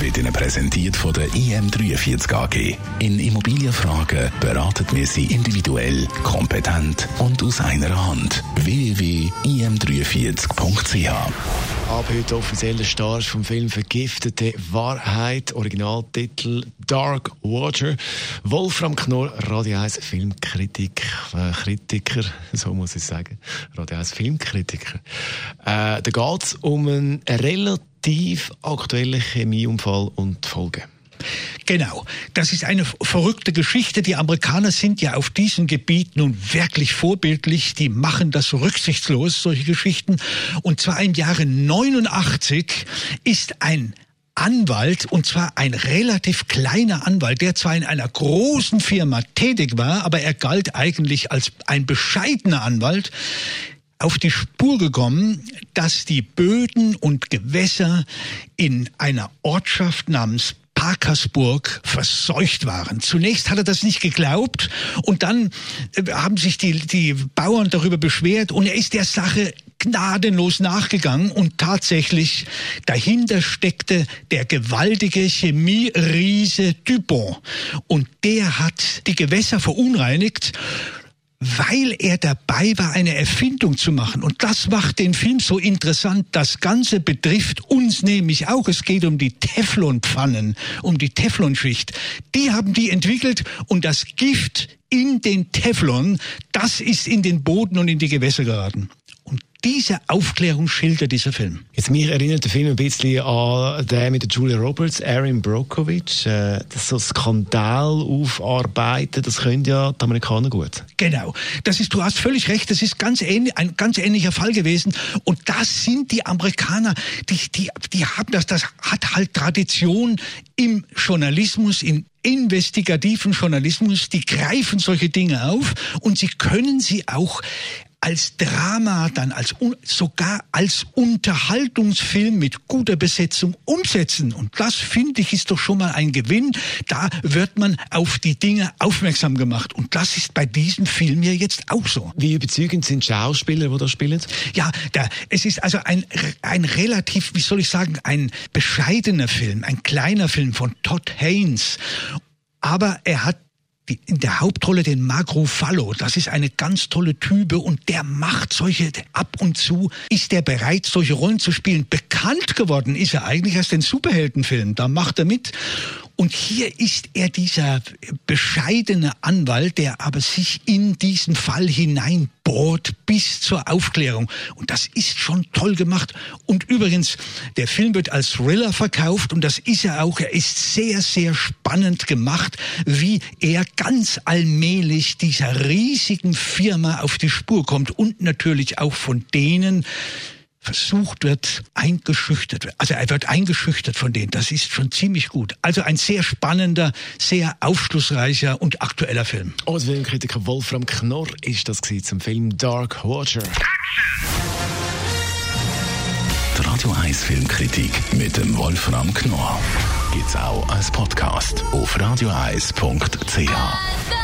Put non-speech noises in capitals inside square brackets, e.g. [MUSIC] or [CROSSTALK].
wird Ihnen präsentiert von der IM43 AG. In Immobilienfragen beraten wir Sie individuell, kompetent und aus einer Hand. www.im43.ch Ab heute offizieller Start vom Film Vergiftete Wahrheit, Originaltitel Dark Water. Wolfram Knorr, Radio 1 Filmkritik, äh, Kritiker, [LAUGHS] so muss ich sagen. Radio 1 Filmkritiker. Äh, da geht es um einen relativ aktuellen Chemieunfall und Folgen. Genau. Das ist eine verrückte Geschichte. Die Amerikaner sind ja auf diesem Gebiet nun wirklich vorbildlich. Die machen das rücksichtslos, solche Geschichten. Und zwar im Jahre 89 ist ein Anwalt, und zwar ein relativ kleiner Anwalt, der zwar in einer großen Firma tätig war, aber er galt eigentlich als ein bescheidener Anwalt, auf die Spur gekommen, dass die Böden und Gewässer in einer Ortschaft namens Parkersburg verseucht waren. Zunächst hat er das nicht geglaubt und dann äh, haben sich die, die Bauern darüber beschwert und er ist der Sache gnadenlos nachgegangen und tatsächlich dahinter steckte der gewaltige Chemieriese Dupont und der hat die Gewässer verunreinigt weil er dabei war, eine Erfindung zu machen. Und das macht den Film so interessant. Das Ganze betrifft uns nämlich auch. Es geht um die Teflonpfannen, um die Teflonschicht. Die haben die entwickelt und das Gift in den Teflon, das ist in den Boden und in die Gewässer geraten diese Aufklärung schildert dieser Film. Jetzt mich erinnert der Film ein bisschen an den mit der Julia Roberts, Aaron Brockovich. Äh, das so Skandal aufarbeiten, das können ja die Amerikaner gut. Genau. Das ist, du hast völlig recht, das ist ganz ähnlich, ein ganz ähnlicher Fall gewesen. Und das sind die Amerikaner, die, die, die haben das, das hat halt Tradition im Journalismus, im investigativen Journalismus, die greifen solche Dinge auf und sie können sie auch als Drama, dann als sogar als Unterhaltungsfilm mit guter Besetzung umsetzen. Und das finde ich ist doch schon mal ein Gewinn. Da wird man auf die Dinge aufmerksam gemacht. Und das ist bei diesem Film ja jetzt auch so. Wie überzeugend sind Schauspieler, wo da spielen? Ja, da, es ist also ein, ein relativ, wie soll ich sagen, ein bescheidener Film, ein kleiner Film von Todd Haynes. Aber er hat in der Hauptrolle den Mark Ruffalo. Das ist eine ganz tolle Type und der macht solche, ab und zu ist er bereit, solche Rollen zu spielen. Bekannt geworden ist er eigentlich aus den Superheldenfilmen. Da macht er mit. Und hier ist er dieser bescheidene Anwalt, der aber sich in diesen Fall hineinbohrt bis zur Aufklärung. Und das ist schon toll gemacht. Und übrigens, der Film wird als Thriller verkauft und das ist er auch. Er ist sehr, sehr spannend gemacht, wie er ganz allmählich dieser riesigen Firma auf die Spur kommt und natürlich auch von denen, versucht wird, eingeschüchtert wird. Also er wird eingeschüchtert von denen. Das ist schon ziemlich gut. Also ein sehr spannender, sehr aufschlussreicher und aktueller Film. Als Filmkritiker Wolfram Knorr ist das zum Film Dark Water. Die Radio 1 Filmkritik mit dem Wolfram Knorr gibt's auch als Podcast auf radioeis.ch.